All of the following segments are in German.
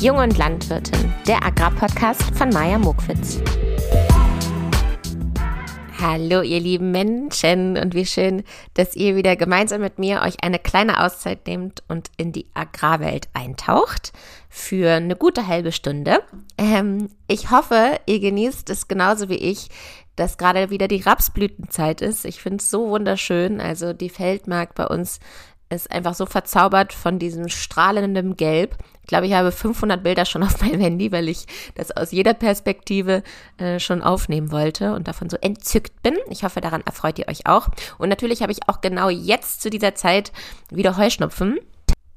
Jung und Landwirtin, der Agrarpodcast von Maja Mokwitz. Hallo ihr lieben Menschen und wie schön, dass ihr wieder gemeinsam mit mir euch eine kleine Auszeit nehmt und in die Agrarwelt eintaucht für eine gute halbe Stunde. Ähm, ich hoffe, ihr genießt es genauso wie ich, dass gerade wieder die Rapsblütenzeit ist. Ich finde es so wunderschön. Also die Feldmark bei uns ist einfach so verzaubert von diesem strahlenden Gelb. Ich glaube, ich habe 500 Bilder schon auf meinem Handy, weil ich das aus jeder Perspektive äh, schon aufnehmen wollte und davon so entzückt bin. Ich hoffe, daran erfreut ihr euch auch. Und natürlich habe ich auch genau jetzt zu dieser Zeit wieder Heuschnupfen.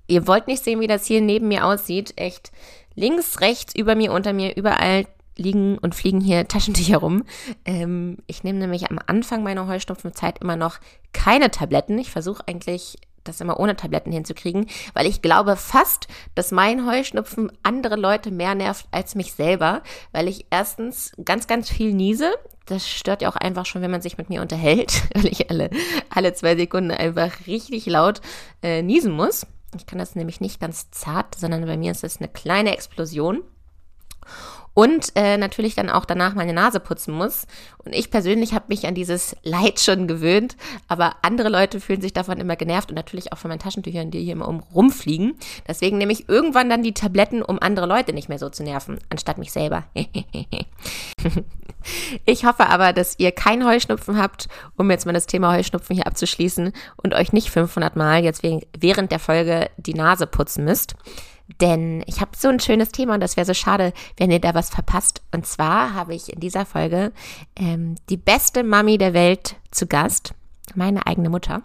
Ihr wollt nicht sehen, wie das hier neben mir aussieht. Echt links, rechts, über mir, unter mir, überall liegen und fliegen hier Taschentücher rum. Ähm, ich nehme nämlich am Anfang meiner Heuschnupfenzeit immer noch keine Tabletten. Ich versuche eigentlich das immer ohne Tabletten hinzukriegen, weil ich glaube fast, dass mein Heuschnupfen andere Leute mehr nervt als mich selber, weil ich erstens ganz, ganz viel niese. Das stört ja auch einfach schon, wenn man sich mit mir unterhält, weil ich alle, alle zwei Sekunden einfach richtig laut äh, niesen muss. Ich kann das nämlich nicht ganz zart, sondern bei mir ist es eine kleine Explosion und äh, natürlich dann auch danach meine Nase putzen muss. Und ich persönlich habe mich an dieses Leid schon gewöhnt, aber andere Leute fühlen sich davon immer genervt und natürlich auch von meinen Taschentüchern, die hier immer um rumfliegen. Deswegen nehme ich irgendwann dann die Tabletten, um andere Leute nicht mehr so zu nerven, anstatt mich selber. ich hoffe aber, dass ihr kein Heuschnupfen habt, um jetzt mal das Thema Heuschnupfen hier abzuschließen und euch nicht 500 Mal jetzt während der Folge die Nase putzen müsst. Denn ich habe so ein schönes Thema und das wäre so schade, wenn ihr da was verpasst. Und zwar habe ich in dieser Folge ähm, die beste Mami der Welt zu Gast, meine eigene Mutter,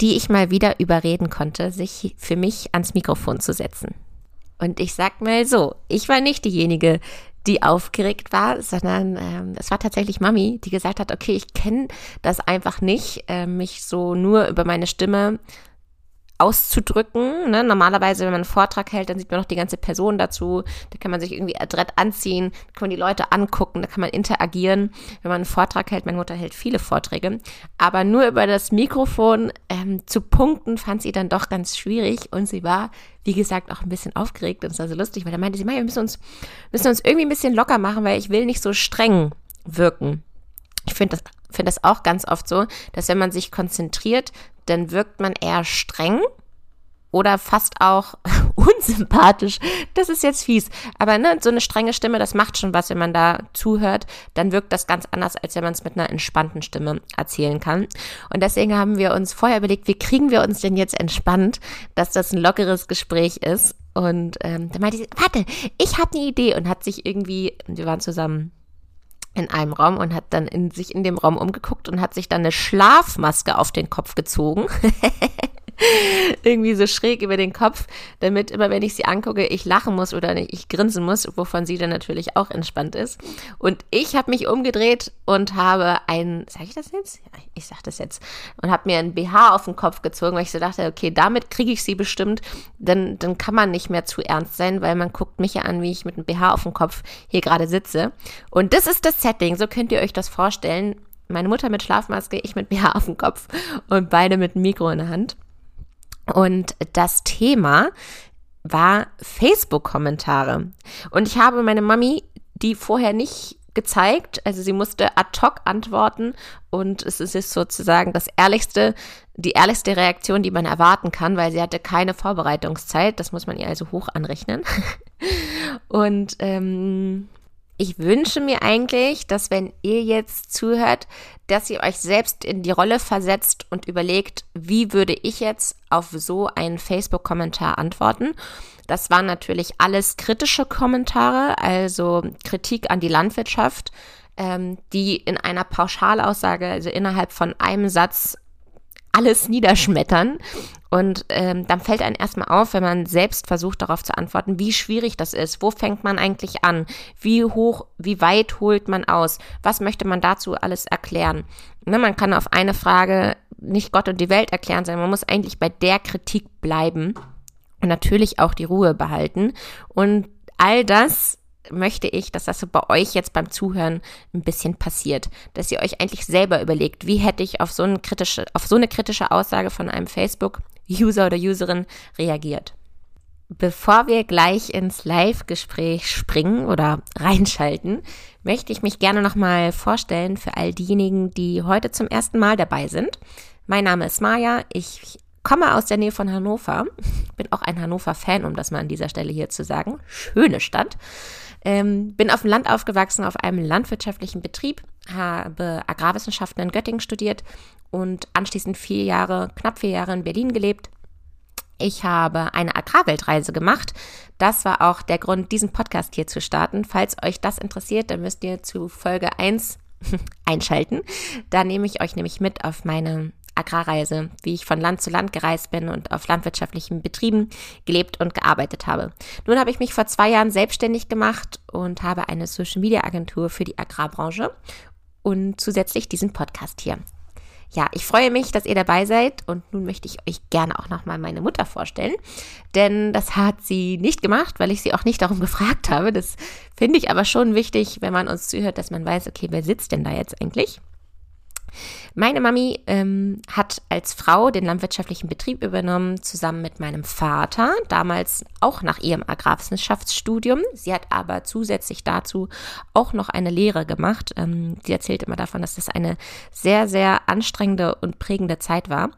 die ich mal wieder überreden konnte, sich für mich ans Mikrofon zu setzen. Und ich sag mal so, ich war nicht diejenige, die aufgeregt war, sondern ähm, es war tatsächlich Mami, die gesagt hat, okay, ich kenne das einfach nicht, äh, mich so nur über meine Stimme auszudrücken. Ne? Normalerweise, wenn man einen Vortrag hält, dann sieht man noch die ganze Person dazu. Da kann man sich irgendwie adrett anziehen, kann man die Leute angucken, da kann man interagieren. Wenn man einen Vortrag hält, meine Mutter hält viele Vorträge, aber nur über das Mikrofon ähm, zu punkten, fand sie dann doch ganz schwierig und sie war, wie gesagt, auch ein bisschen aufgeregt und es war so lustig, weil da meinte sie, wir müssen uns, müssen uns irgendwie ein bisschen locker machen, weil ich will nicht so streng wirken. Ich finde das, finde das auch ganz oft so, dass wenn man sich konzentriert, dann wirkt man eher streng oder fast auch unsympathisch. Das ist jetzt fies. Aber ne, so eine strenge Stimme, das macht schon was, wenn man da zuhört. Dann wirkt das ganz anders, als wenn man es mit einer entspannten Stimme erzählen kann. Und deswegen haben wir uns vorher überlegt, wie kriegen wir uns denn jetzt entspannt, dass das ein lockeres Gespräch ist. Und ähm, dann meinte sie, warte, ich habe eine Idee und hat sich irgendwie, wir waren zusammen in einem Raum und hat dann in, sich in dem Raum umgeguckt und hat sich dann eine Schlafmaske auf den Kopf gezogen. irgendwie so schräg über den Kopf, damit immer, wenn ich sie angucke, ich lachen muss oder ich grinsen muss, wovon sie dann natürlich auch entspannt ist. Und ich habe mich umgedreht und habe ein, sage ich das jetzt? Ja, ich sage das jetzt. Und habe mir ein BH auf den Kopf gezogen, weil ich so dachte, okay, damit kriege ich sie bestimmt. Dann, dann kann man nicht mehr zu ernst sein, weil man guckt mich ja an, wie ich mit einem BH auf dem Kopf hier gerade sitze. Und das ist das Setting, so könnt ihr euch das vorstellen. Meine Mutter mit Schlafmaske, ich mit BH auf dem Kopf und beide mit einem Mikro in der Hand. Und das Thema war Facebook-Kommentare. Und ich habe meine Mami die vorher nicht gezeigt. Also sie musste ad hoc antworten und es ist sozusagen das ehrlichste, die ehrlichste Reaktion, die man erwarten kann, weil sie hatte keine Vorbereitungszeit. Das muss man ihr also hoch anrechnen. und ähm, ich wünsche mir eigentlich, dass wenn ihr jetzt zuhört, dass ihr euch selbst in die Rolle versetzt und überlegt, wie würde ich jetzt auf so einen Facebook-Kommentar antworten. Das waren natürlich alles kritische Kommentare, also Kritik an die Landwirtschaft, ähm, die in einer Pauschalaussage, also innerhalb von einem Satz alles niederschmettern. Und ähm, dann fällt einem erstmal auf, wenn man selbst versucht darauf zu antworten, wie schwierig das ist. Wo fängt man eigentlich an? Wie hoch, wie weit holt man aus? Was möchte man dazu alles erklären? Ne, man kann auf eine Frage nicht Gott und die Welt erklären, sondern man muss eigentlich bei der Kritik bleiben und natürlich auch die Ruhe behalten. Und all das möchte ich, dass das so bei euch jetzt beim Zuhören ein bisschen passiert, dass ihr euch eigentlich selber überlegt, wie hätte ich auf so eine kritische, auf so eine kritische Aussage von einem Facebook-User oder Userin reagiert. Bevor wir gleich ins Live-Gespräch springen oder reinschalten, möchte ich mich gerne nochmal vorstellen für all diejenigen, die heute zum ersten Mal dabei sind. Mein Name ist Maja, ich komme aus der Nähe von Hannover, bin auch ein Hannover-Fan, um das mal an dieser Stelle hier zu sagen. Schöne Stadt. Ähm, bin auf dem Land aufgewachsen, auf einem landwirtschaftlichen Betrieb, habe Agrarwissenschaften in Göttingen studiert und anschließend vier Jahre, knapp vier Jahre in Berlin gelebt. Ich habe eine Agrarweltreise gemacht. Das war auch der Grund, diesen Podcast hier zu starten. Falls euch das interessiert, dann müsst ihr zu Folge 1 einschalten. Da nehme ich euch nämlich mit auf meine Agrarreise, wie ich von Land zu Land gereist bin und auf landwirtschaftlichen Betrieben gelebt und gearbeitet habe. Nun habe ich mich vor zwei Jahren selbstständig gemacht und habe eine Social Media Agentur für die Agrarbranche und zusätzlich diesen Podcast hier. Ja, ich freue mich, dass ihr dabei seid und nun möchte ich euch gerne auch nochmal meine Mutter vorstellen, denn das hat sie nicht gemacht, weil ich sie auch nicht darum gefragt habe. Das finde ich aber schon wichtig, wenn man uns zuhört, dass man weiß, okay, wer sitzt denn da jetzt eigentlich? Meine Mami ähm, hat als Frau den landwirtschaftlichen Betrieb übernommen, zusammen mit meinem Vater, damals auch nach ihrem Agrarwissenschaftsstudium. Sie hat aber zusätzlich dazu auch noch eine Lehre gemacht. Ähm, sie erzählt immer davon, dass das eine sehr, sehr anstrengende und prägende Zeit war.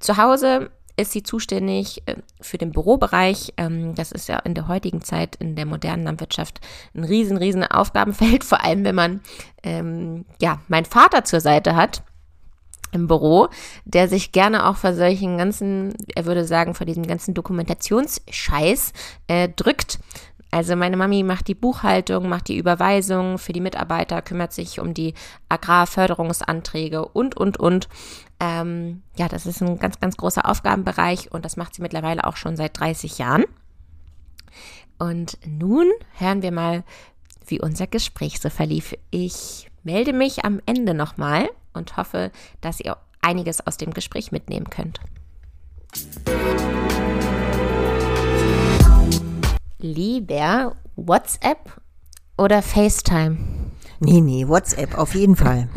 Zu Hause ist sie zuständig äh, für den Bürobereich. Ähm, das ist ja in der heutigen Zeit in der modernen Landwirtschaft ein riesen, riesen Aufgabenfeld, vor allem wenn man ähm, ja meinen Vater zur Seite hat im Büro, der sich gerne auch vor solchen ganzen, er würde sagen, vor diesem ganzen Dokumentationsscheiß äh, drückt. Also meine Mami macht die Buchhaltung, macht die Überweisung für die Mitarbeiter, kümmert sich um die Agrarförderungsanträge und, und, und. Ähm, ja, das ist ein ganz, ganz großer Aufgabenbereich und das macht sie mittlerweile auch schon seit 30 Jahren. Und nun hören wir mal, wie unser Gespräch so verlief. Ich melde mich am Ende nochmal und hoffe, dass ihr einiges aus dem Gespräch mitnehmen könnt. Lieber WhatsApp oder FaceTime? Nee, nee, WhatsApp auf jeden Fall.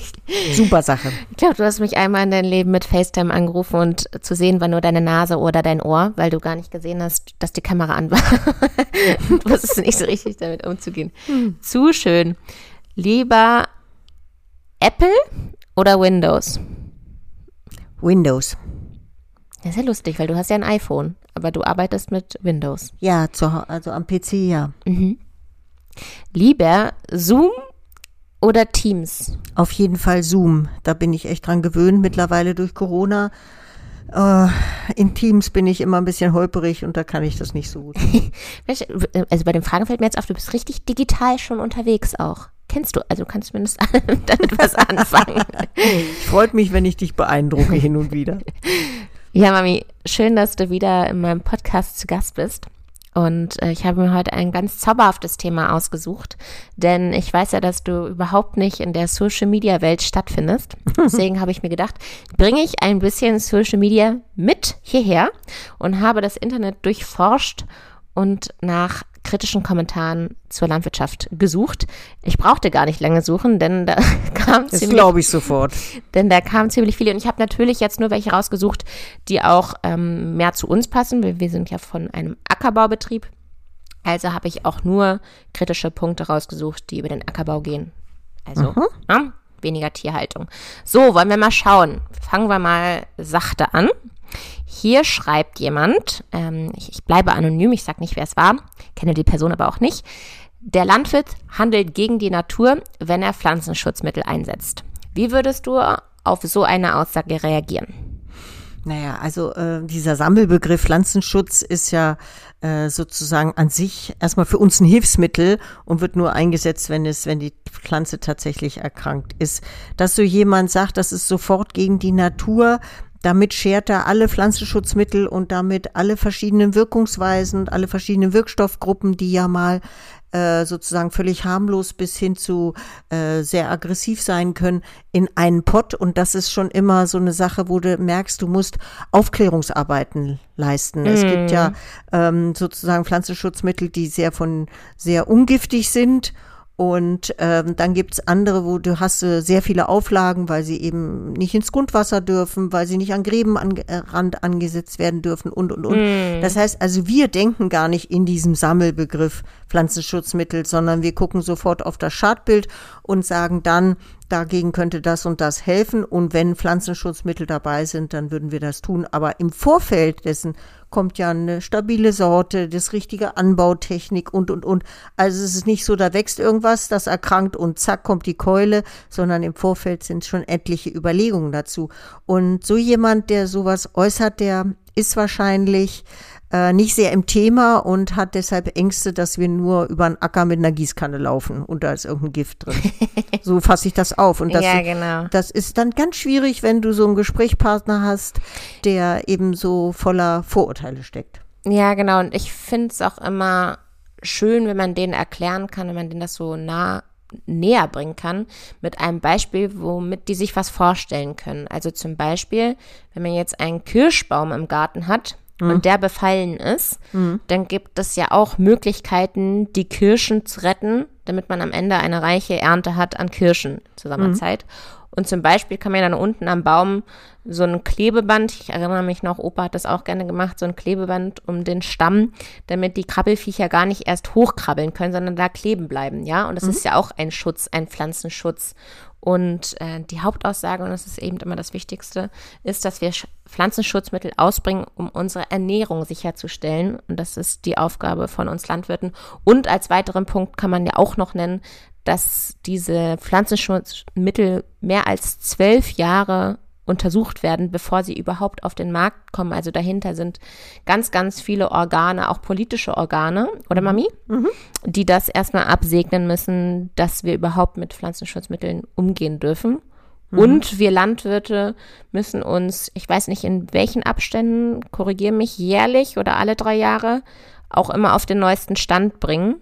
Super Sache. Ich glaube, du hast mich einmal in dein Leben mit FaceTime angerufen und zu sehen war nur deine Nase oder dein Ohr, weil du gar nicht gesehen hast, dass die Kamera an war. du wusstest nicht so richtig damit umzugehen. Hm. Zu schön. Lieber Apple oder Windows? Windows. Das ist ja lustig, weil du hast ja ein iPhone, aber du arbeitest mit Windows. Ja, zu, also am PC ja. Mhm. Lieber Zoom oder Teams? Auf jeden Fall Zoom. Da bin ich echt dran gewöhnt mittlerweile durch Corona. Uh, in Teams bin ich immer ein bisschen holperig und da kann ich das nicht so gut. also bei den Fragen fällt mir jetzt auf, du bist richtig digital schon unterwegs auch kennst du, also kannst du zumindest damit was anfangen. Freut mich, wenn ich dich beeindrucke hin und wieder. Ja, Mami, schön, dass du wieder in meinem Podcast zu Gast bist. Und äh, ich habe mir heute ein ganz zauberhaftes Thema ausgesucht, denn ich weiß ja, dass du überhaupt nicht in der Social Media Welt stattfindest. Deswegen habe ich mir gedacht, bringe ich ein bisschen Social Media mit hierher und habe das Internet durchforscht und nach kritischen Kommentaren zur Landwirtschaft gesucht. Ich brauchte gar nicht lange suchen, denn da kam das ziemlich. glaube ich sofort. Denn da kamen ziemlich viele und ich habe natürlich jetzt nur welche rausgesucht, die auch ähm, mehr zu uns passen. Wir, wir sind ja von einem Ackerbaubetrieb. Also habe ich auch nur kritische Punkte rausgesucht, die über den Ackerbau gehen. Also ja, weniger Tierhaltung. So, wollen wir mal schauen. Fangen wir mal sachte an. Hier schreibt jemand, ähm, ich, ich bleibe anonym, ich sage nicht, wer es war, kenne die Person aber auch nicht. Der Landwirt handelt gegen die Natur, wenn er Pflanzenschutzmittel einsetzt. Wie würdest du auf so eine Aussage reagieren? Naja, also äh, dieser Sammelbegriff Pflanzenschutz ist ja äh, sozusagen an sich erstmal für uns ein Hilfsmittel und wird nur eingesetzt, wenn es, wenn die Pflanze tatsächlich erkrankt ist. Dass so jemand sagt, das ist sofort gegen die Natur, damit schert er alle Pflanzenschutzmittel und damit alle verschiedenen Wirkungsweisen und alle verschiedenen Wirkstoffgruppen, die ja mal äh, sozusagen völlig harmlos bis hin zu äh, sehr aggressiv sein können, in einen Pott. Und das ist schon immer so eine Sache, wo du merkst, du musst Aufklärungsarbeiten leisten. Mm. Es gibt ja mhm. ähm, sozusagen Pflanzenschutzmittel, die sehr von sehr ungiftig sind Und ähm, dann gibt's andere, wo du hast äh, sehr viele Auflagen, weil sie eben nicht ins Grundwasser dürfen, weil sie nicht an Gräbenrand an, angesetzt werden dürfen und, und, und. Mm. Das heißt also, wir denken gar nicht in diesem Sammelbegriff Pflanzenschutzmittel, sondern wir gucken sofort auf das Schadbild und sagen dann, dagegen könnte das und das helfen. Und wenn Pflanzenschutzmittel dabei sind, dann würden wir das tun. Aber im Vorfeld dessen kommt ja eine stabile Sorte, das richtige Anbautechnik und, und, und. Also es ist nicht so, da wächst irgendwas, das erkrankt und zack kommt die Keule, sondern im Vorfeld sind schon etliche Überlegungen dazu. Und so jemand, der sowas äußert, der ist wahrscheinlich äh, nicht sehr im Thema und hat deshalb Ängste, dass wir nur über einen Acker mit einer Gießkanne laufen und da ist irgendein Gift drin. so fasse ich das auf. Und das, ja, genau. das ist dann ganz schwierig, wenn du so einen Gesprächspartner hast, der eben so voller Vorurteile steckt. Ja, genau. Und ich finde es auch immer schön, wenn man denen erklären kann, wenn man denen das so nah näher bringen kann mit einem Beispiel, womit die sich was vorstellen können. Also zum Beispiel, wenn man jetzt einen Kirschbaum im Garten hat, mhm. und der befallen ist, mhm. dann gibt es ja auch Möglichkeiten, die Kirschen zu retten, damit man am Ende eine reiche Ernte hat an Kirschen zur Sommerzeit. Und zum Beispiel kann man ja dann unten am Baum so ein Klebeband, ich erinnere mich noch, Opa hat das auch gerne gemacht, so ein Klebeband um den Stamm, damit die Krabbelfiecher gar nicht erst hochkrabbeln können, sondern da kleben bleiben, ja. Und das mhm. ist ja auch ein Schutz, ein Pflanzenschutz. Und äh, die Hauptaussage, und das ist eben immer das Wichtigste, ist, dass wir Pflanzenschutzmittel ausbringen, um unsere Ernährung sicherzustellen. Und das ist die Aufgabe von uns Landwirten. Und als weiteren Punkt kann man ja auch noch nennen, dass diese Pflanzenschutzmittel mehr als zwölf Jahre untersucht werden, bevor sie überhaupt auf den Markt kommen. Also dahinter sind ganz, ganz viele Organe, auch politische Organe, oder Mami, mhm. die das erstmal absegnen müssen, dass wir überhaupt mit Pflanzenschutzmitteln umgehen dürfen. Mhm. Und wir Landwirte müssen uns, ich weiß nicht in welchen Abständen, korrigiere mich, jährlich oder alle drei Jahre auch immer auf den neuesten Stand bringen.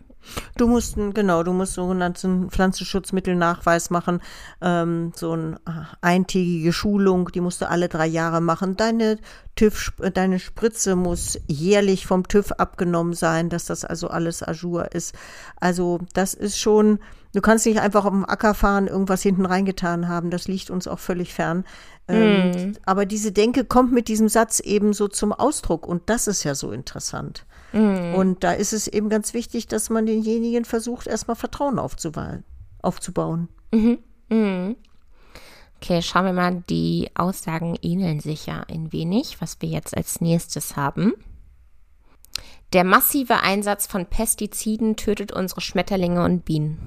Du musst, genau, du musst sogenannten Pflanzenschutzmittelnachweis machen, ähm, so eine eintägige Schulung, die musst du alle drei Jahre machen. Deine TÜV, deine Spritze muss jährlich vom TÜV abgenommen sein, dass das also alles Ajour ist. Also das ist schon, du kannst nicht einfach auf dem Acker fahren, irgendwas hinten reingetan haben, das liegt uns auch völlig fern. Ähm, mm. Aber diese Denke kommt mit diesem Satz eben so zum Ausdruck und das ist ja so interessant. Mhm. Und da ist es eben ganz wichtig, dass man denjenigen versucht, erstmal Vertrauen aufzubauen. aufzubauen. Mhm. Mhm. Okay, schauen wir mal, die Aussagen ähneln sich ja ein wenig, was wir jetzt als nächstes haben. Der massive Einsatz von Pestiziden tötet unsere Schmetterlinge und Bienen.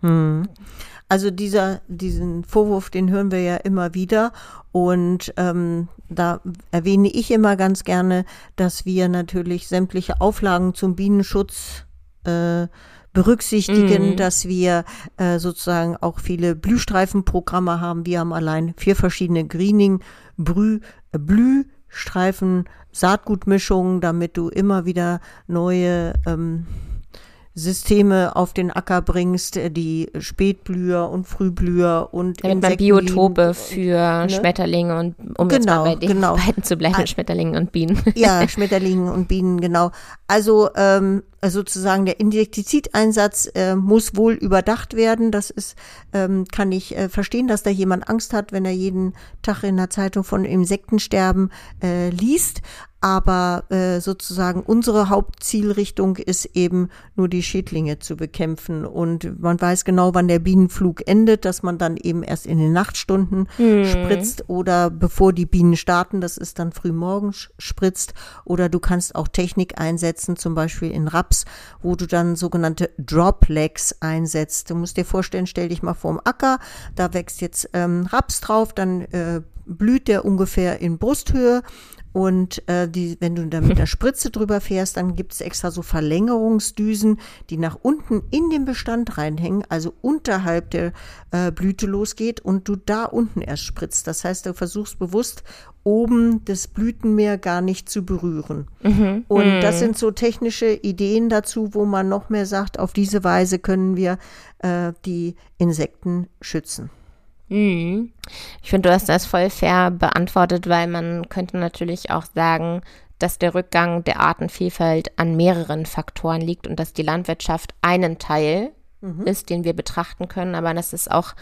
Hm. Also dieser, diesen Vorwurf, den hören wir ja immer wieder. Und ähm, da erwähne ich immer ganz gerne, dass wir natürlich sämtliche Auflagen zum Bienenschutz äh, berücksichtigen, mhm. dass wir äh, sozusagen auch viele Blühstreifenprogramme haben. Wir haben allein vier verschiedene Greening, Brü, äh, Blühstreifen, Saatgutmischungen, damit du immer wieder neue ähm, Systeme auf den Acker bringst, äh, die Spätblüher und Frühblüher und Damit man Biotope für ne? Schmetterlinge und um genau, bei den genau. beiden zu bleiben, ah, Schmetterlingen und Bienen. Ja, Schmetterlingen und Bienen, genau. Also ähm, sozusagen der Insektizideinsatz äh, muss wohl überdacht werden. Das ist, ähm, kann ich äh, verstehen, dass da jemand Angst hat, wenn er jeden Tag in der Zeitung von Insektensterben äh, liest aber äh, sozusagen unsere Hauptzielrichtung ist eben nur die Schädlinge zu bekämpfen und man weiß genau, wann der Bienenflug endet, dass man dann eben erst in den Nachtstunden hm. spritzt oder bevor die Bienen starten, das ist dann früh morgens spritzt oder du kannst auch Technik einsetzen, zum Beispiel in Raps, wo du dann sogenannte Droplegs einsetzt. Du musst dir vorstellen, stell dich mal vorm Acker, da wächst jetzt ähm, Raps drauf, dann äh, blüht der ungefähr in Brusthöhe und äh, die, wenn du da mit der Spritze drüber fährst, dann gibt es extra so Verlängerungsdüsen, die nach unten in den Bestand reinhängen, also unterhalb der äh, Blüte losgeht und du da unten erst spritzt. Das heißt, du versuchst bewusst oben das Blütenmeer gar nicht zu berühren. Mhm. Und das mhm. sind so technische Ideen dazu, wo man noch mehr sagt, auf diese Weise können wir äh, die Insekten schützen. Mhm. Ich finde, du hast das voll fair beantwortet, weil man könnte natürlich auch sagen, dass der Rückgang der Artenvielfalt an mehreren Faktoren liegt und dass die Landwirtschaft einen Teil ist, den wir betrachten können, aber das ist auch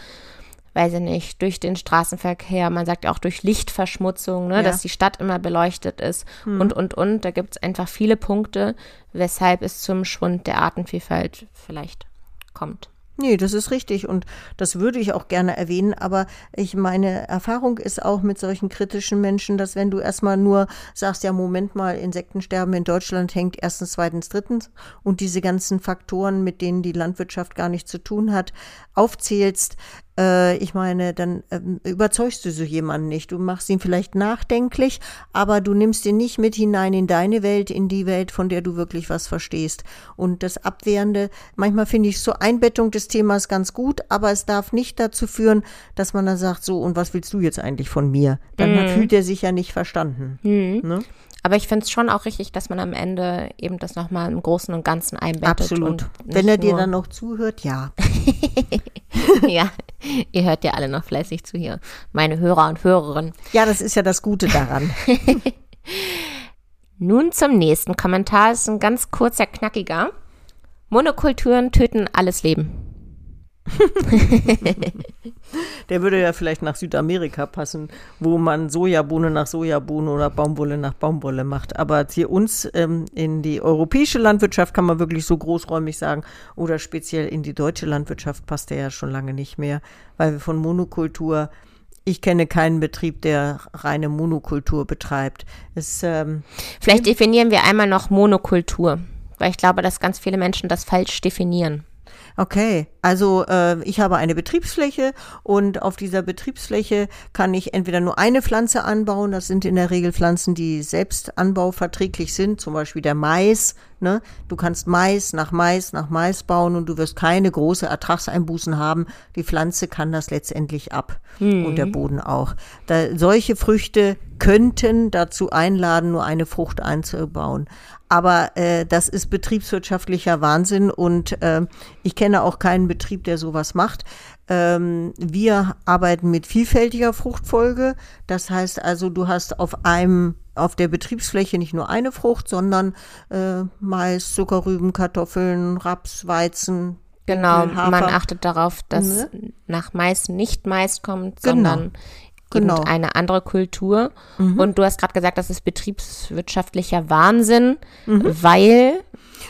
weiß ich nicht, durch den Straßenverkehr, man sagt auch durch Lichtverschmutzung, ne, Ja. dass die Stadt immer beleuchtet ist und, und, und. Da gibt es einfach viele Punkte, weshalb es zum Schwund der Artenvielfalt vielleicht kommt. Nee, das ist richtig und das würde ich auch gerne erwähnen, aber ich meine Erfahrung ist auch mit solchen kritischen Menschen, dass wenn du erstmal nur sagst, ja, Moment mal, Insektensterben in Deutschland hängt erstens, zweitens, drittens und diese ganzen Faktoren, mit denen die Landwirtschaft gar nichts zu tun hat, aufzählst, äh, ich meine, dann ähm, überzeugst du so jemanden nicht. Du machst ihn vielleicht nachdenklich, aber du nimmst ihn nicht mit hinein in deine Welt, in die Welt, von der du wirklich was verstehst. Und das Abwehrende, manchmal finde ich so Einbettung des Themas ganz gut, aber es darf nicht dazu führen, dass man dann sagt, so, und was willst du jetzt eigentlich von mir? Dann fühlt er sich ja nicht verstanden. Ne? Aber ich finde es schon auch richtig, dass man am Ende eben das nochmal im Großen und Ganzen einbettet. Absolut. und Wenn er dir dann noch zuhört, ja. ja, ihr hört ja alle noch fleißig zu hier. Meine Hörer und Hörerinnen. Ja, das ist ja das Gute daran. Nun zum nächsten Kommentar. Es ist ein ganz kurzer, knackiger. Monokulturen töten alles Leben. Der würde ja vielleicht nach Südamerika passen, wo man Sojabohne nach Sojabohne oder Baumwolle nach Baumwolle macht. Aber hier uns ähm, in die europäische Landwirtschaft kann man wirklich so großräumig sagen oder speziell in die deutsche Landwirtschaft passt der ja schon lange nicht mehr, weil wir von Monokultur ich kenne keinen Betrieb, der reine Monokultur betreibt. Es, ähm, Vielleicht definieren wir einmal noch Monokultur, weil ich glaube, dass ganz viele Menschen das falsch definieren. Okay, also äh, ich habe eine Betriebsfläche und auf dieser Betriebsfläche kann ich entweder nur eine Pflanze anbauen, das sind in der Regel Pflanzen, die selbst anbauverträglich sind, zum Beispiel der Mais. Ne? Du kannst Mais nach Mais nach Mais bauen und du wirst keine große Ertragseinbußen haben. Die Pflanze kann das letztendlich ab und der Boden auch. Da, solche Früchte könnten dazu einladen, nur eine Frucht einzubauen. Aber äh, das ist betriebswirtschaftlicher Wahnsinn und äh, ich kenne auch keinen Betrieb, der sowas macht. Ähm, wir arbeiten mit vielfältiger Fruchtfolge. Das heißt also, du hast auf einem auf der Betriebsfläche nicht nur eine Frucht, sondern äh, Mais, Zuckerrüben, Kartoffeln, Raps, Weizen. Genau, Hafer. man achtet darauf, dass Ne? nach Mais nicht Mais kommt, Genau. sondern Genau. Eben eine andere Kultur. Und du hast gerade gesagt, das ist betriebswirtschaftlicher Wahnsinn, weil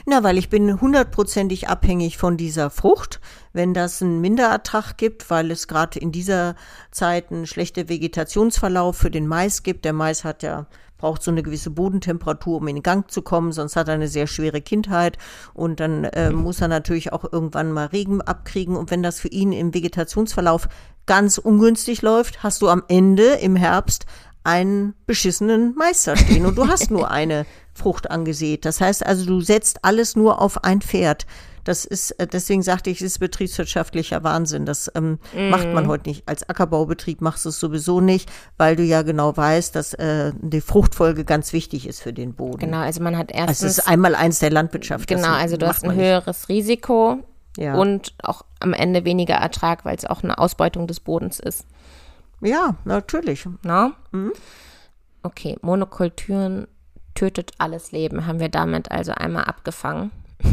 Na, weil ich bin hundertprozentig abhängig von dieser Frucht. Wenn das einen Minderertrag gibt, weil es gerade in dieser Zeit einen schlechten Vegetationsverlauf für den Mais gibt. Der Mais hat ja braucht so eine gewisse Bodentemperatur, um in Gang zu kommen, sonst hat er eine sehr schwere Kindheit und dann äh, muss er natürlich auch irgendwann mal Regen abkriegen und wenn das für ihn im Vegetationsverlauf ganz ungünstig läuft, hast du am Ende im Herbst einen beschissenen Meister stehen und du hast nur eine Frucht angesät. Das heißt also, du setzt alles nur auf ein Pferd. Das ist, äh, deswegen sagte ich, es ist betriebswirtschaftlicher Wahnsinn. Das ähm, macht man heute nicht. Als Ackerbaubetrieb machst du es sowieso nicht, weil du ja genau weißt, dass äh, die Fruchtfolge ganz wichtig ist für den Boden. genau, also man hat Also erstens es ist einmal eins der Landwirtschaft. genau, also du hast ein man nicht. höheres Risiko Ja. und auch am Ende weniger Ertrag, weil es auch eine Ausbeutung des Bodens ist. Ja, natürlich. Na? Mhm. Okay, Monokulturen tötet alles Leben, haben wir damit also einmal abgefangen.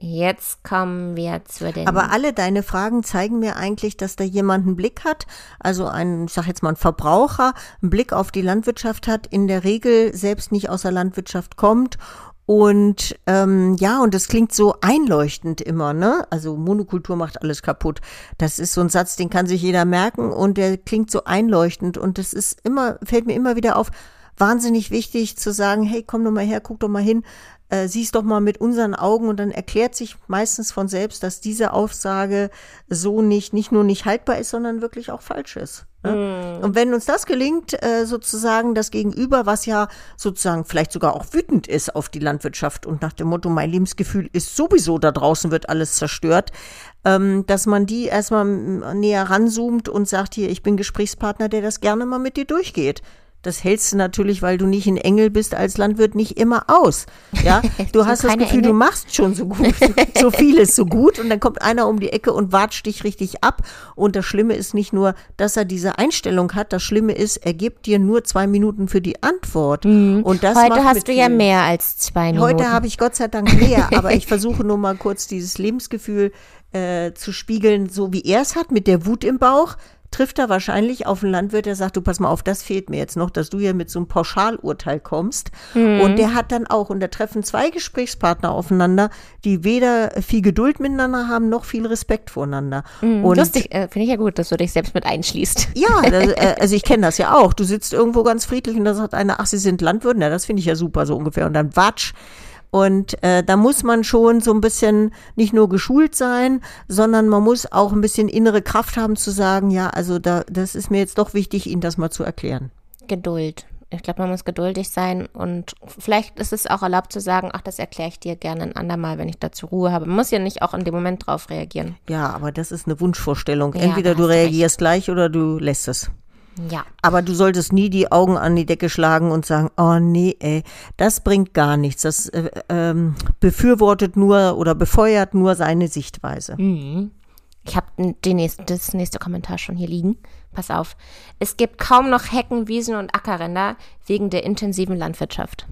Jetzt kommen wir zu den. Aber alle deine Fragen zeigen mir eigentlich, dass da jemand einen Blick hat, also ein, ich sag jetzt mal ein Verbraucher, einen Blick auf die Landwirtschaft hat, in der Regel selbst nicht aus der Landwirtschaft kommt. Und ähm, ja, und das klingt so einleuchtend immer, ne? Also Monokultur macht alles kaputt. Das ist so ein Satz, den kann sich jeder merken und der klingt so einleuchtend. Und das ist immer, fällt mir immer wieder auf, wahnsinnig wichtig zu sagen, hey, komm doch mal her, guck doch mal hin, äh, sieh's doch mal mit unseren Augen und dann erklärt sich meistens von selbst, dass diese Aussage so nicht, nicht nur nicht haltbar ist, sondern wirklich auch falsch ist. Ne? Und wenn uns das gelingt, äh, sozusagen das Gegenüber, was ja sozusagen vielleicht sogar auch wütend ist auf die Landwirtschaft und nach dem Motto, mein Lebensgefühl ist sowieso da draußen wird alles zerstört, ähm, dass man die erstmal mm, näher ranzoomt und sagt hier, ich bin Gesprächspartner, der das gerne mal mit dir durchgeht. Das hältst du natürlich, weil du nicht ein Engel bist, als Landwirt nicht immer aus. Ja, du hast das Gefühl, Engel? du machst schon so gut, so vieles so gut und dann kommt einer um die Ecke und watscht dich richtig ab. Und das Schlimme ist nicht nur, dass er diese Einstellung hat, das Schlimme ist, er gibt dir nur zwei Minuten für die Antwort. Mhm. Und das Heute hast du ja mehr als zwei Minuten. Heute habe ich Gott sei Dank mehr, aber ich versuche nur mal kurz dieses Lebensgefühl äh, zu spiegeln, so wie er es hat, mit der Wut im Bauch trifft er wahrscheinlich auf einen Landwirt, der sagt, du pass mal auf, das fehlt mir jetzt noch, dass du hier mit so einem Pauschalurteil kommst. Mhm. Und der hat dann auch, und da treffen zwei Gesprächspartner aufeinander, die weder viel Geduld miteinander haben, noch viel Respekt voreinander. Mhm. Und Lustig, äh, finde ich ja gut, dass du dich selbst mit einschließt. Ja, das, äh, also ich kenne das ja auch. Du sitzt irgendwo ganz friedlich und da sagt einer, ach, sie sind Landwirt, na, das finde ich ja super, so ungefähr. Und dann watsch, und äh, da muss man schon so ein bisschen nicht nur geschult sein, sondern man muss auch ein bisschen innere Kraft haben zu sagen, ja, also da, das ist mir jetzt doch wichtig, Ihnen das mal zu erklären. Geduld. Ich glaube, man muss geduldig sein und vielleicht ist es auch erlaubt zu sagen, ach, das erkläre ich dir gerne ein andermal, wenn ich dazu Ruhe habe. Man muss ja nicht auch in dem Moment drauf reagieren. Ja, aber das ist eine Wunschvorstellung. Entweder ja, du reagierst gleich oder du lässt es. Ja. Aber du solltest nie die Augen an die Decke schlagen und sagen, oh nee, ey, das bringt gar nichts. Das äh, ähm, befürwortet nur oder befeuert nur seine Sichtweise. Mhm. Ich habe das nächste Kommentar schon hier liegen. Pass auf. Es gibt kaum noch Hecken, Wiesen und Ackerränder wegen der intensiven Landwirtschaft.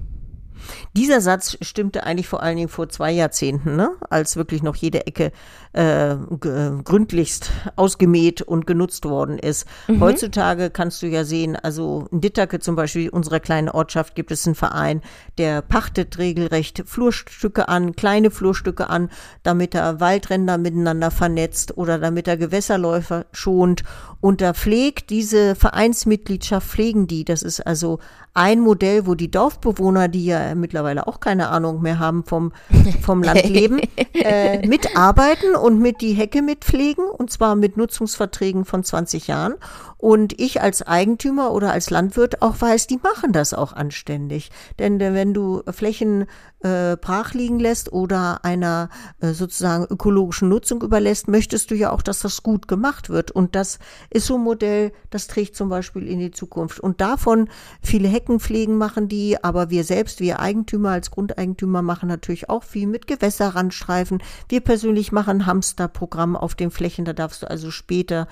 Dieser Satz stimmte eigentlich vor allen Dingen vor zwei Jahrzehnten, ne? als wirklich noch jede Ecke äh, gründlichst ausgemäht und genutzt worden ist. Mhm. Heutzutage kannst du ja sehen, also in Dittake zum Beispiel, unserer kleinen Ortschaft, gibt es einen Verein, der pachtet regelrecht Flurstücke an, kleine Flurstücke an, damit er Waldränder miteinander vernetzt oder damit er Gewässerläufer schont. Und da pflegt diese Vereinsmitgliedschaft, pflegen die. Das ist also ein Modell, wo die Dorfbewohner, die ja mittlerweile auch keine Ahnung mehr haben vom, vom Landleben, äh, mitarbeiten und mit die Hecke mitpflegen und zwar mit Nutzungsverträgen von 20 Jahren. Und ich als Eigentümer oder als Landwirt auch weiß, die machen das auch anständig. Denn wenn du Flächen äh, brach liegen lässt oder einer äh, sozusagen ökologischen Nutzung überlässt, möchtest du ja auch, dass das gut gemacht wird. Und das ist so ein Modell, das trägt zum Beispiel in die Zukunft. Und davon viele Heckenpflegen machen die, aber wir selbst, wir Eigentümer als Grundeigentümer machen natürlich auch viel mit Gewässerrandstreifen. Wir persönlich machen Hamsterprogramm auf den Flächen, da darfst du also später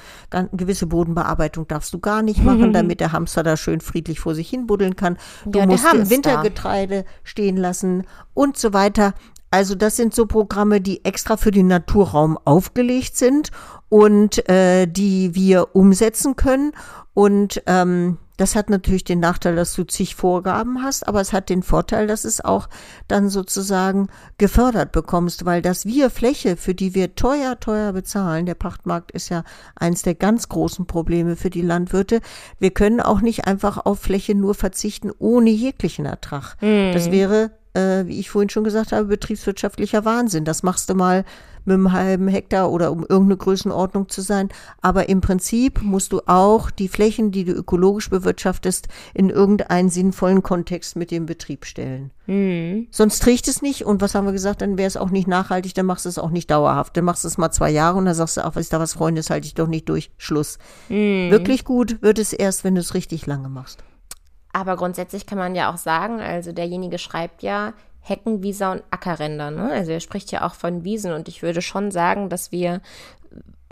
gewisse Bodenbearbeitung darfst du gar nicht machen, damit der Hamster da schön friedlich vor sich hin buddeln kann. Du ja, musst Wintergetreide stehen lassen und so weiter. Also das sind so Programme, die extra für den Naturraum aufgelegt sind und äh, die wir umsetzen können. Und ähm, das hat natürlich den Nachteil, dass du zig Vorgaben hast, aber es hat den Vorteil, dass es auch dann sozusagen gefördert bekommst, weil das wir Fläche, für die wir teuer, teuer bezahlen, der Pachtmarkt ist ja eins der ganz großen Probleme für die Landwirte. Wir können auch nicht einfach auf Fläche nur verzichten ohne jeglichen Ertrag. Mhm. Das wäre äh, wie ich vorhin schon gesagt habe, betriebswirtschaftlicher Wahnsinn. Das machst du mal mit einem halben Hektar oder um irgendeine Größenordnung zu sein. Aber im Prinzip musst du auch die Flächen, die du ökologisch bewirtschaftest, in irgendeinen sinnvollen Kontext mit dem Betrieb stellen. Mhm. Sonst trägt es nicht. Und was haben wir gesagt? Dann wäre es auch nicht nachhaltig, dann machst du es auch nicht dauerhaft. Dann machst du es mal zwei Jahre und dann sagst du, ach, ist da was, Freunde, das halte ich doch nicht durch. Schluss. Mhm. Wirklich gut wird es erst, wenn du es richtig lange machst. Aber grundsätzlich kann man ja auch sagen, also derjenige schreibt ja Hecken, Wiese und Ackerränder. Ne? Also er spricht ja auch von Wiesen und ich würde schon sagen, dass wir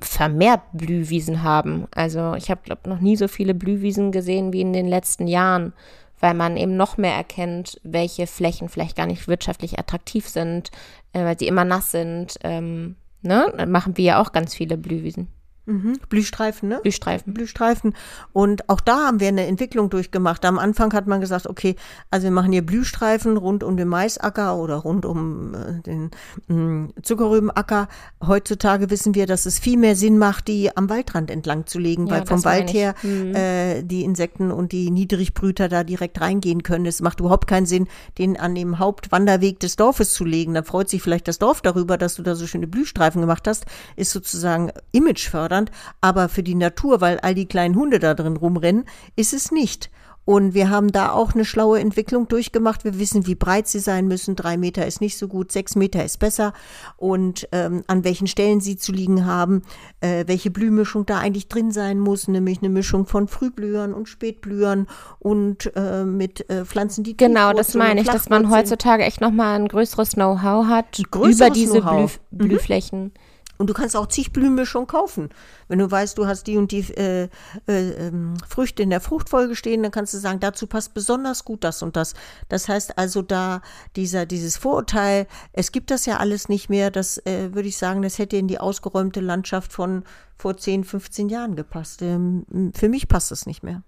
vermehrt Blühwiesen haben. Also ich habe, glaube noch nie so viele Blühwiesen gesehen wie in den letzten Jahren, weil man eben noch mehr erkennt, welche Flächen vielleicht gar nicht wirtschaftlich attraktiv sind, äh, weil sie immer nass sind. Ähm, ne? Dann machen wir ja auch ganz viele Blühwiesen. Mhm. Blühstreifen, ne? Blühstreifen. Blühstreifen. Und auch da haben wir eine Entwicklung durchgemacht. Am Anfang hat man gesagt, okay, also wir machen hier Blühstreifen rund um den Maisacker oder rund um äh, den äh, Zuckerrübenacker. Heutzutage wissen wir, dass es viel mehr Sinn macht, die am Waldrand entlang zu legen, ja, weil vom Wald her mhm. äh, die Insekten und die Niedrigbrüter da direkt reingehen können. Es macht überhaupt keinen Sinn, den an dem Hauptwanderweg des Dorfes zu legen. Da freut sich vielleicht das Dorf darüber, dass du da so schöne Blühstreifen gemacht hast. Ist sozusagen Imagefördernd fördernd, aber für die Natur, weil all die kleinen Hunde da drin rumrennen, ist es nicht. Und wir haben da auch eine schlaue Entwicklung durchgemacht. Wir wissen, wie breit sie sein müssen. Drei Meter ist nicht so gut, sechs Meter ist besser. Und ähm, an welchen Stellen sie zu liegen haben, äh, welche Blühmischung da eigentlich drin sein muss, nämlich eine Mischung von Frühblühern und Spätblühern und äh, mit äh, Pflanzen, die Genau, das meine ich, dass man heutzutage echt nochmal ein größeres Know-how hat über diese Blüh mhm. Blühflächen. Mhm. Und du kannst auch zig Blühmischungen kaufen. Wenn du weißt, du hast die und die äh, äh, ähm, Früchte in der Fruchtfolge stehen, dann kannst du sagen, dazu passt besonders gut das und das. Das heißt also da dieser dieses Vorurteil, es gibt das ja alles nicht mehr, das äh, würde ich sagen, das hätte in die ausgeräumte Landschaft von vor 10, 15 Jahren gepasst. Ähm, für mich passt es nicht mehr.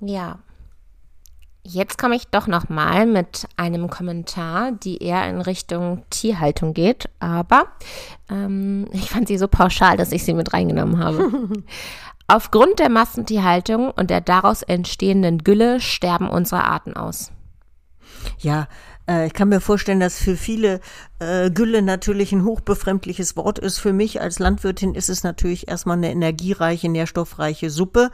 Ja, Jetzt komme ich doch noch mal mit einem Kommentar, die eher in Richtung Tierhaltung geht, aber ähm, ich fand sie so pauschal, dass ich sie mit reingenommen habe. Aufgrund der Massentierhaltung und der daraus entstehenden Gülle sterben unsere Arten aus. Ja, äh, ich kann mir vorstellen, dass für viele äh, Gülle natürlich ein hochbefremdliches Wort ist. Für mich als Landwirtin ist es natürlich erstmal eine energiereiche, nährstoffreiche Suppe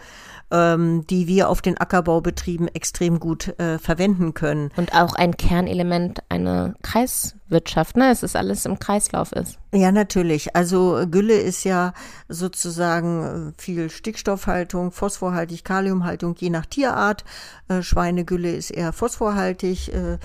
ähm, die wir auf den Ackerbaubetrieben extrem gut äh, verwenden können. Und auch ein Kernelement einer Kreiswirtschaft, ne? Es ist alles im Kreislauf ist. Ja, natürlich. Also Gülle ist ja sozusagen äh, viel Stickstoffhaltung, phosphorhaltig, Kaliumhaltung, je nach Tierart. Äh, Schweinegülle ist eher phosphorhaltig. Äh,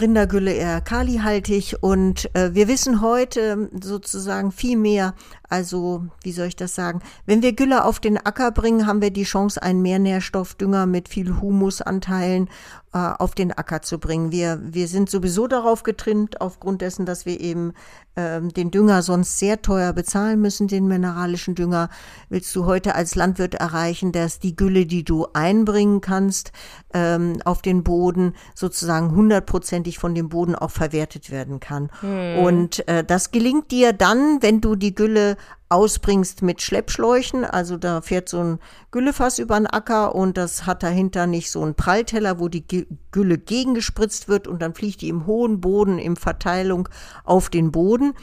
Rindergülle eher kalihaltig und äh, wir wissen heute sozusagen viel mehr, also wie soll ich das sagen, wenn wir Gülle auf den Acker bringen, haben wir die Chance, einen Mehrnährstoffdünger mit viel Humusanteilen äh, auf den Acker zu bringen. Wir, wir sind sowieso darauf getrimmt, aufgrund dessen, dass wir eben ähm, den Dünger sonst sehr teuer bezahlen müssen, den mineralischen Dünger, willst du heute als Landwirt erreichen, dass die Gülle, die du einbringen kannst ähm, auf den Boden, sozusagen hundertprozentig von dem Boden auch verwertet werden kann. Hm. Und äh, das gelingt dir dann, wenn du die Gülle ausbringst mit Schleppschläuchen. Also da fährt so ein Güllefass über den Acker und das hat dahinter nicht so einen Prallteller, wo die Gülle gegengespritzt wird und dann fliegt die im hohen Boden im Verteilung auf den Boden.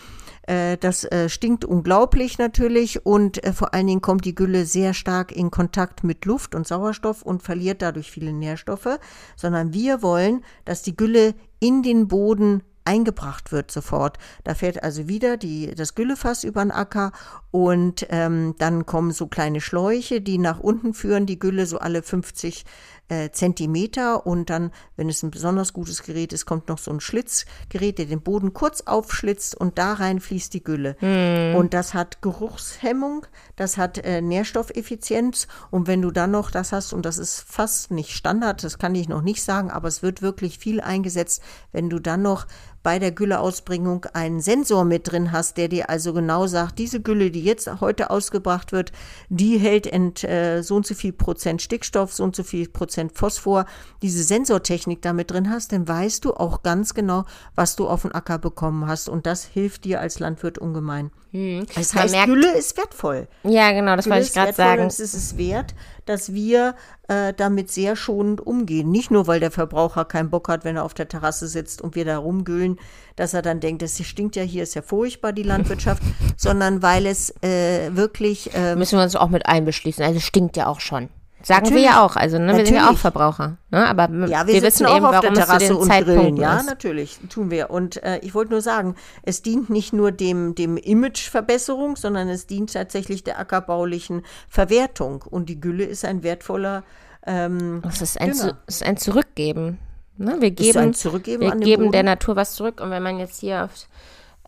Äh, das äh, stinkt unglaublich natürlich und äh, vor allen Dingen kommt die Gülle sehr stark in Kontakt mit Luft und Sauerstoff und verliert dadurch viele Nährstoffe, sondern wir wollen, dass die Gülle in den Boden eingebracht wird sofort. Da fährt also wieder die, das Güllefass über den Acker und ähm, dann kommen so kleine Schläuche, die nach unten führen, die Gülle so alle 50 äh, Zentimeter und dann, wenn es ein besonders gutes Gerät ist, kommt noch so ein Schlitzgerät, der den Boden kurz aufschlitzt und da rein fließt die Gülle. Mm. Und das hat Geruchshemmung, das hat äh, Nährstoffeffizienz und wenn du dann noch das hast, und das ist fast nicht Standard, das kann ich noch nicht sagen, aber es wird wirklich viel eingesetzt, wenn du dann noch bei der Gülleausbringung einen Sensor mit drin hast, der dir also genau sagt, diese Gülle, die jetzt heute ausgebracht wird, die hält ent, äh, so und so viel Prozent Stickstoff, so und so viel Prozent Phosphor, diese Sensortechnik damit drin hast, dann weißt du auch ganz genau, was du auf dem Acker bekommen hast. Und das hilft dir als Landwirt ungemein. Hm. Das heißt, merkt, Gülle ist wertvoll. Ja, genau, das Gülle wollte ich gerade sagen. es ist es wert, dass wir äh, damit sehr schonend umgehen. Nicht nur, weil der Verbraucher keinen Bock hat, wenn er auf der Terrasse sitzt und wir da rumgühlen, dass er dann denkt, das stinkt ja hier, ist ja furchtbar, die Landwirtschaft, sondern weil es äh, wirklich. Äh, Müssen wir uns auch mit einbeschließen. Also stinkt ja auch schon. Sagen natürlich, wir ja auch, also ne, wir sind ja auch Verbraucher. Ne? Aber ja, wir, wir wissen eben, warum der Terrasse es zu den Zeitpunkten Ja, ist. natürlich, tun wir. Und äh, ich wollte nur sagen, es dient nicht nur dem, dem Imageverbesserung, sondern es dient tatsächlich der ackerbaulichen Verwertung. Und die Gülle ist ein wertvoller ähm, Es ist ein, zu, ist ein Zurückgeben. Ne? Wir geben, wir geben der Natur was zurück. Und wenn man jetzt hier auf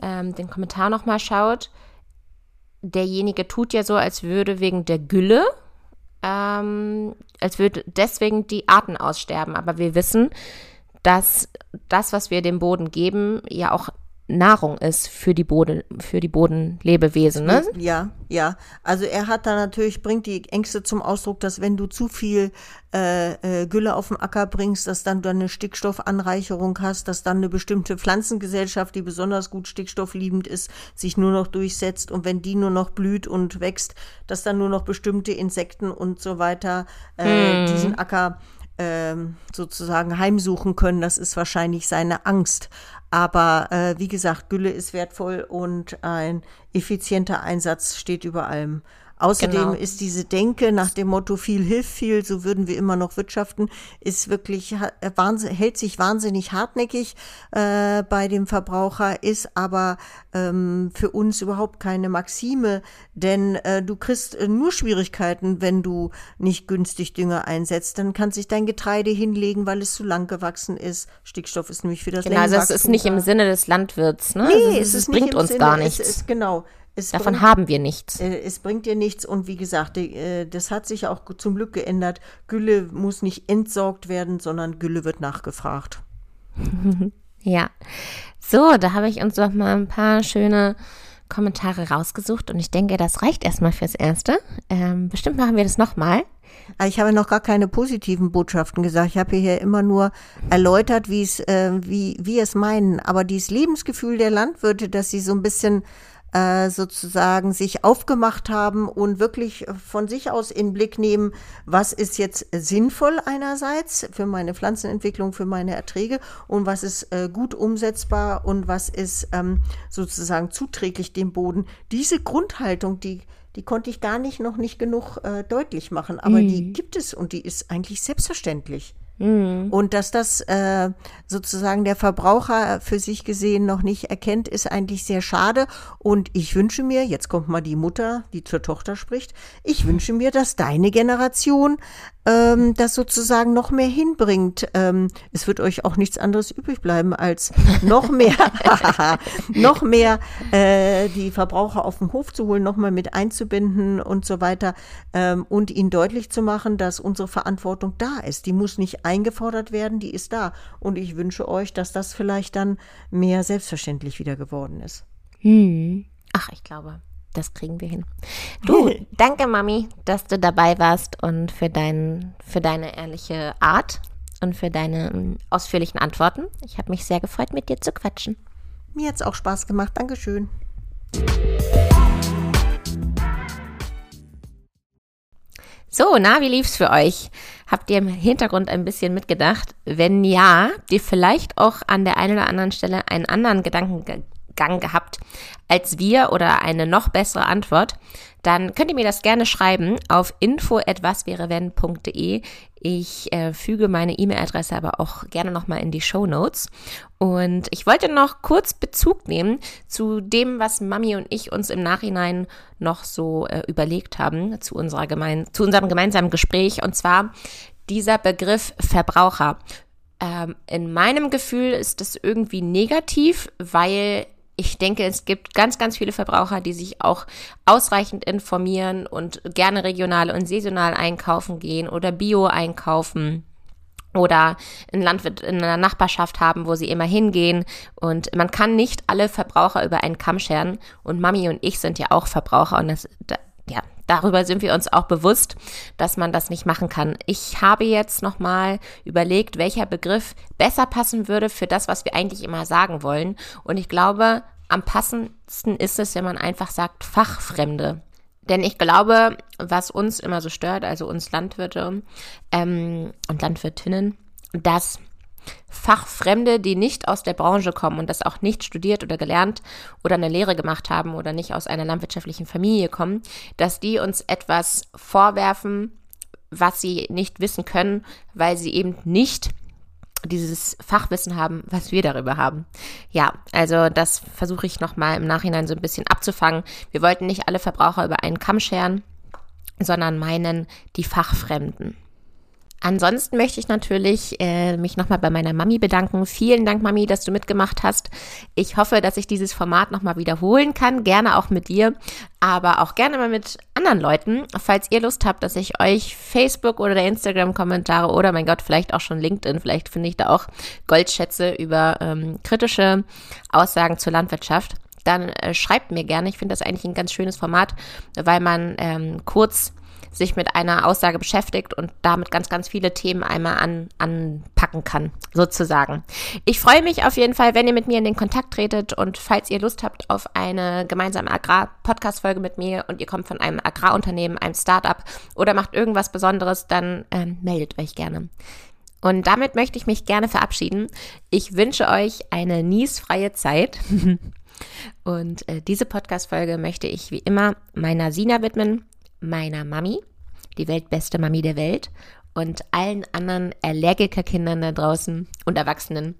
ähm, den Kommentar nochmal schaut, derjenige tut ja so, als würde wegen der Gülle ähm, als würde deswegen die Arten aussterben. Aber wir wissen, dass das, was wir dem Boden geben, ja auch Nahrung ist für die Boden, für die Bodenlebewesen, ne? Ja, ja. Also er hat da natürlich, bringt die Ängste zum Ausdruck, dass wenn du zu viel äh, äh, Gülle auf den Acker bringst, dass dann du eine Stickstoffanreicherung hast, dass dann eine bestimmte Pflanzengesellschaft, die besonders gut stickstoffliebend ist, sich nur noch durchsetzt und wenn die nur noch blüht und wächst, dass dann nur noch bestimmte Insekten und so weiter äh, hm. diesen Acker ähm, sozusagen heimsuchen können. Das ist wahrscheinlich seine Angst. Aber äh, wie gesagt, Gülle ist wertvoll und ein effizienter Einsatz steht über allem Außerdem Genau. ist diese Denke nach dem Motto viel hilft viel, so würden wir immer noch wirtschaften, ist wirklich äh, hält sich wahnsinnig hartnäckig äh, bei dem Verbraucher, ist aber ähm, für uns überhaupt keine Maxime, denn äh, du kriegst äh, nur Schwierigkeiten, wenn du nicht günstig Dünger einsetzt. Dann kann sich dein Getreide hinlegen, weil es zu lang gewachsen ist. Stickstoff ist nämlich für das Genau, also es ist nicht im. Sinne des Landwirts. Ne? Nee, also es es, nicht bringt uns Sinne, gar es nichts. Ist, genau. Es Davon bringt- haben wir nichts. äh, Es bringt dir nichts und wie gesagt, die, äh, das hat sich auch zum Glück geändert. Gülle muss nicht entsorgt werden, sondern Gülle wird nachgefragt. Ja. So, da habe ich uns doch mal ein paar schöne Kommentare rausgesucht und ich denke, das reicht erstmal fürs Erste. Ähm, bestimmt machen wir das nochmal. Aber Ich habe noch gar keine positiven Botschaften gesagt. Ich habe hier immer nur erläutert, wie es, äh, wie wir es meinen. Aber dieses Lebensgefühl der Landwirte, dass sie so ein bisschen äh, sozusagen sich aufgemacht haben und wirklich von sich aus in den Blick nehmen, was ist jetzt sinnvoll einerseits für meine Pflanzenentwicklung, für meine Erträge und was ist äh, gut umsetzbar und was ist ähm, sozusagen zuträglich dem Boden. Diese Grundhaltung, die die konnte ich gar nicht noch nicht genug äh, deutlich machen, aber die gibt es und die ist eigentlich selbstverständlich. Und dass das äh, sozusagen der Verbraucher für sich gesehen noch nicht erkennt, ist eigentlich sehr schade. Und ich wünsche mir, jetzt kommt mal die Mutter, die zur Tochter spricht, ich wünsche mir, dass deine Generation ähm, das sozusagen noch mehr hinbringt. Ähm, es wird euch auch nichts anderes übrig bleiben, als noch mehr, noch mehr äh, die Verbraucher auf den Hof zu holen, noch mal mit einzubinden und so weiter ähm, und ihnen deutlich zu machen, dass unsere Verantwortung da ist. Die muss nicht eingefordert werden, die ist da. Und ich wünsche euch, dass das vielleicht dann mehr selbstverständlich wieder geworden ist. Hm. Ach, ich glaube, das kriegen wir hin. Du, danke Mami, dass du dabei warst und für, dein, für deine ehrliche Art und für deine ähm, ausführlichen Antworten. Ich habe mich sehr gefreut, mit dir zu quatschen. Mir hat's auch Spaß gemacht. Dankeschön. So, na, wie lief's für euch? Habt ihr im Hintergrund ein bisschen mitgedacht? Wenn ja, habt ihr vielleicht auch an der einen oder anderen Stelle einen anderen Gedankengang gehabt als wir oder eine noch bessere Antwort, dann könnt ihr mir das gerne schreiben auf info@waswärewwenn.de. Ich äh, füge meine E-Mail-Adresse aber auch gerne nochmal in die Show Notes. Und ich wollte noch kurz Bezug nehmen zu dem, was Mami und ich uns im Nachhinein noch so äh, überlegt haben zu, unserer gemein zu unserem gemeinsamen Gespräch. Und zwar dieser Begriff Verbraucher. Ähm, in meinem Gefühl ist das irgendwie negativ, weil ich denke, es gibt ganz, ganz viele Verbraucher, die sich auch ausreichend informieren und gerne regional und saisonal einkaufen gehen oder Bio einkaufen oder einen Landwirt in einer Nachbarschaft haben, wo sie immer hingehen. Und man kann nicht alle Verbraucher über einen Kamm scheren. Und Mami und ich sind ja auch Verbraucher und das, da, ja, darüber sind wir uns auch bewusst, dass man das nicht machen kann. Ich habe jetzt nochmal überlegt, welcher Begriff besser passen würde für das, was wir eigentlich immer sagen wollen. Und ich glaube, am passendsten ist es, wenn man einfach sagt Fachfremde. Denn ich glaube, was uns immer so stört, also uns Landwirte ähm, und Landwirtinnen, dass Fachfremde, die nicht aus der Branche kommen und das auch nicht studiert oder gelernt oder eine Lehre gemacht haben oder nicht aus einer landwirtschaftlichen Familie kommen, dass die uns etwas vorwerfen, was sie nicht wissen können, weil sie eben nicht dieses Fachwissen haben, was wir darüber haben. Ja, also das versuche ich nochmal im Nachhinein so ein bisschen abzufangen. Wir wollten nicht alle Verbraucher über einen Kamm scheren, sondern meinen die Fachfremden. Ansonsten möchte ich natürlich äh, mich nochmal bei meiner Mami bedanken. Vielen Dank, Mami, dass du mitgemacht hast. Ich hoffe, dass ich dieses Format nochmal wiederholen kann. Gerne auch mit dir, aber auch gerne mal mit anderen Leuten. Falls ihr Lust habt, dass ich euch Facebook oder Instagram-Kommentare oder mein Gott, vielleicht auch schon LinkedIn, vielleicht finde ich da auch Goldschätze über ähm, kritische Aussagen zur Landwirtschaft dann äh, schreibt mir gerne. Ich finde das eigentlich ein ganz schönes Format, weil man ähm, kurz sich mit einer Aussage beschäftigt und damit ganz, ganz viele Themen einmal an, anpacken kann, sozusagen. Ich freue mich auf jeden Fall, wenn ihr mit mir in den Kontakt tretet und falls ihr Lust habt auf eine gemeinsame Agrar-Podcast-Folge mit mir und ihr kommt von einem Agrarunternehmen, einem Startup oder macht irgendwas Besonderes, dann ähm, meldet euch gerne. Und damit möchte ich mich gerne verabschieden. Ich wünsche euch eine niesfreie Zeit. Und äh, diese Podcast-Folge möchte ich wie immer meiner Sina widmen. Meiner Mami, die weltbeste Mami der Welt und allen anderen Allergikerkindern da draußen und Erwachsenen,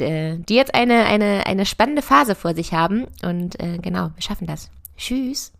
die jetzt eine, eine, eine spannende Phase vor sich haben. Und äh, genau, wir schaffen das. Tschüss.